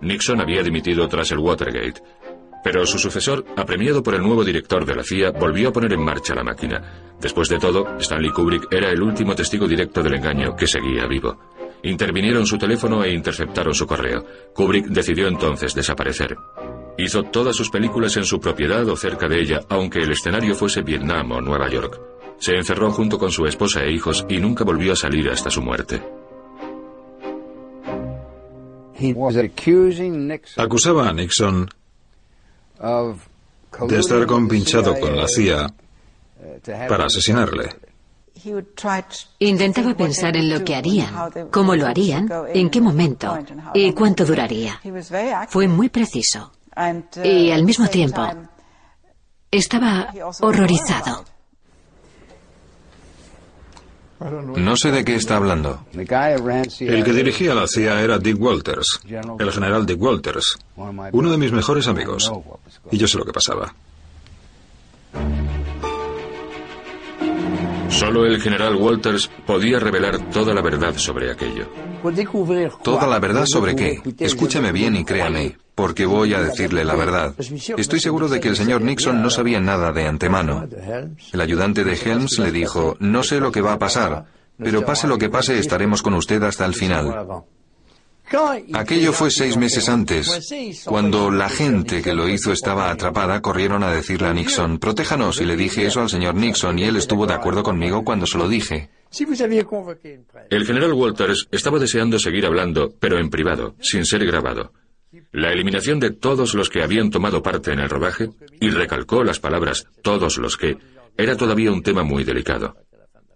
B: Nixon había dimitido tras el Watergate, pero su sucesor, apremiado por el nuevo director de la CIA, volvió a poner en marcha la máquina. Después de todo, Stanley Kubrick era el último testigo directo del engaño que seguía vivo. Intervinieron su teléfono e interceptaron su correo. Kubrick decidió entonces desaparecer. Hizo todas sus películas en su propiedad o cerca de ella, aunque el escenario fuese Vietnam o Nueva York. Se encerró junto con su esposa e hijos y nunca volvió a salir hasta su muerte.
L: Acusaba a Nixon de estar compinchado con la CIA para asesinarle.
D: Intentaba pensar en lo que harían, cómo lo harían, en qué momento y cuánto duraría. Fue muy preciso. Y al mismo tiempo, estaba horrorizado.
G: No sé de qué está hablando.
L: El que dirigía la CIA era Dick Walters, el general Dick Walters, uno de mis mejores amigos. Y yo sé lo que pasaba.
B: Solo el general Walters podía revelar toda la verdad sobre aquello.
G: ¿Toda la verdad sobre qué? Escúcheme bien y créame, porque voy a decirle la verdad. Estoy seguro de que el señor Nixon no sabía nada de antemano. El ayudante de Helms le dijo, no sé lo que va a pasar, pero pase lo que pase estaremos con usted hasta el final. Aquello fue seis meses antes. Cuando la gente que lo hizo estaba atrapada, corrieron a decirle a Nixon, protéjanos, y le dije eso al señor Nixon, y él estuvo de acuerdo conmigo cuando se lo dije.
B: El general Walters estaba deseando seguir hablando, pero en privado, sin ser grabado. La eliminación de todos los que habían tomado parte en el rodaje, y recalcó las palabras todos los que, era todavía un tema muy delicado.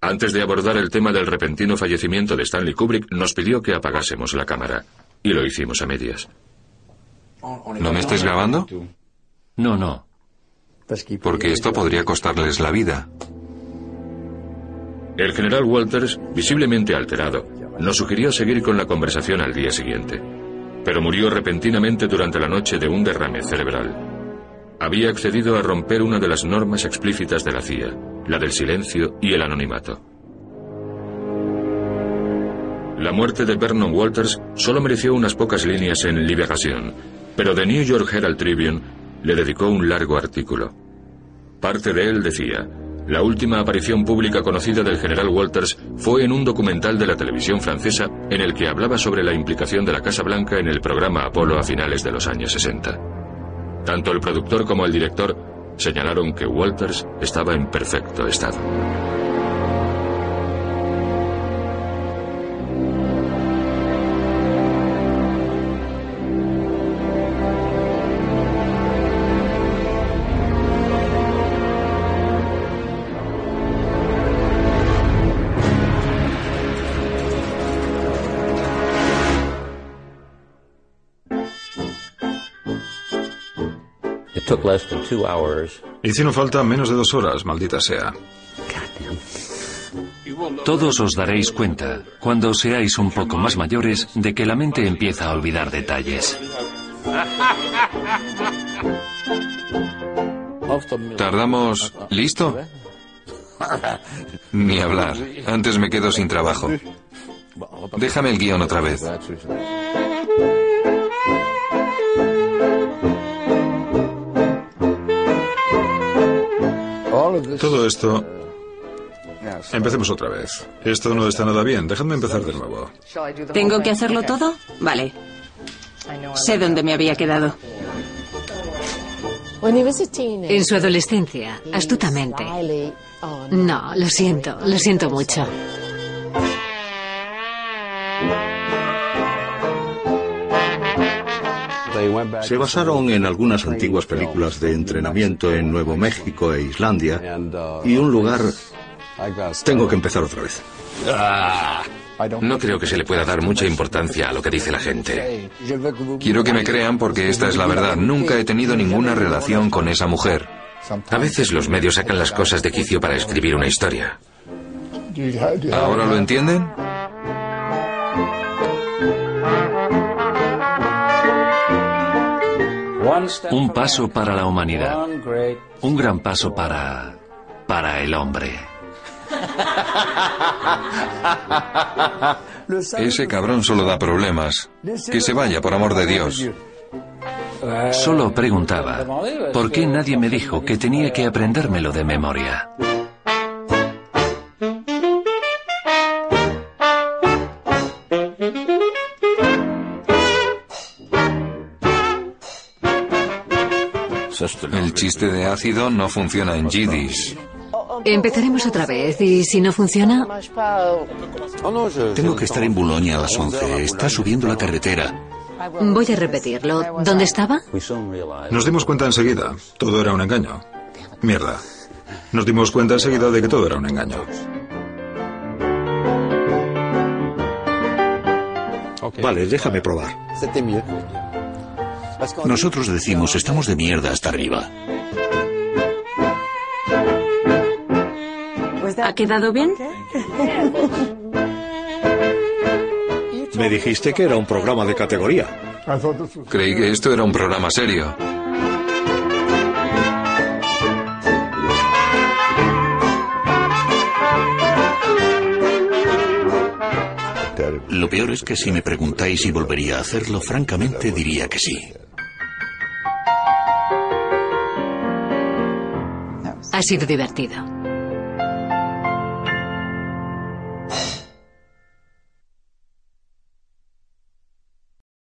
B: Antes de abordar el tema del repentino fallecimiento de Stanley Kubrick, nos pidió que apagásemos la cámara. Y lo hicimos a medias.
G: ¿No me estáis grabando?
C: No, no.
G: Porque esto podría costarles la vida.
B: El general Walters, visiblemente alterado, nos sugirió seguir con la conversación al día siguiente. Pero murió repentinamente durante la noche de un derrame cerebral había accedido a romper una de las normas explícitas de la CIA, la del silencio y el anonimato. La muerte de Vernon Walters solo mereció unas pocas líneas en Liberación, pero The New York Herald Tribune le dedicó un largo artículo. Parte de él decía, la última aparición pública conocida del general Walters fue en un documental de la televisión francesa en el que hablaba sobre la implicación de la Casa Blanca en el programa Apolo a finales de los años 60. Tanto el productor como el director señalaron que Walters estaba en perfecto estado.
L: Hicieron falta menos de dos horas, maldita sea.
C: Todos os daréis cuenta, cuando seáis un poco más mayores, de que la mente empieza a olvidar detalles.
G: ¿Tardamos? ¿Listo? Ni hablar. Antes me quedo sin trabajo. Déjame el guion otra vez.
L: Todo esto... Empecemos otra vez. Esto no está nada bien. Dejadme empezar de nuevo.
K: ¿Tengo que hacerlo todo? Vale. Sé dónde me había quedado.
D: En su adolescencia, astutamente. No, lo siento, lo siento mucho.
H: Se basaron en algunas antiguas películas de entrenamiento en Nuevo México e Islandia y un lugar... Tengo que empezar otra vez.
B: No creo que se le pueda dar mucha importancia a lo que dice la gente. Quiero que me crean porque esta es la verdad. Nunca he tenido ninguna relación con esa mujer. A veces los medios sacan las cosas de quicio para escribir una historia. ¿Ahora lo entienden?
C: Un paso para la humanidad. Un gran paso para... para el hombre.
G: Ese cabrón solo da problemas. Que se vaya, por amor de Dios.
C: Solo preguntaba, ¿por qué nadie me dijo que tenía que aprendérmelo de memoria?
G: El chiste de ácido no funciona en Yiddish.
D: Empezaremos otra vez y si no funciona...
J: Tengo que estar en Boulogne a las 11. Está subiendo la carretera.
D: Voy a repetirlo. ¿Dónde estaba?
L: Nos dimos cuenta enseguida. Todo era un engaño. Mierda. Nos dimos cuenta enseguida de que todo era un engaño.
H: Vale, déjame probar.
J: Nosotros decimos, estamos de mierda hasta arriba.
K: ¿Ha quedado bien?
H: Me dijiste que era un programa de categoría.
G: Creí que esto era un programa serio.
J: Lo peor es que si me preguntáis si volvería a hacerlo, francamente diría que sí.
D: Ha sido divertido.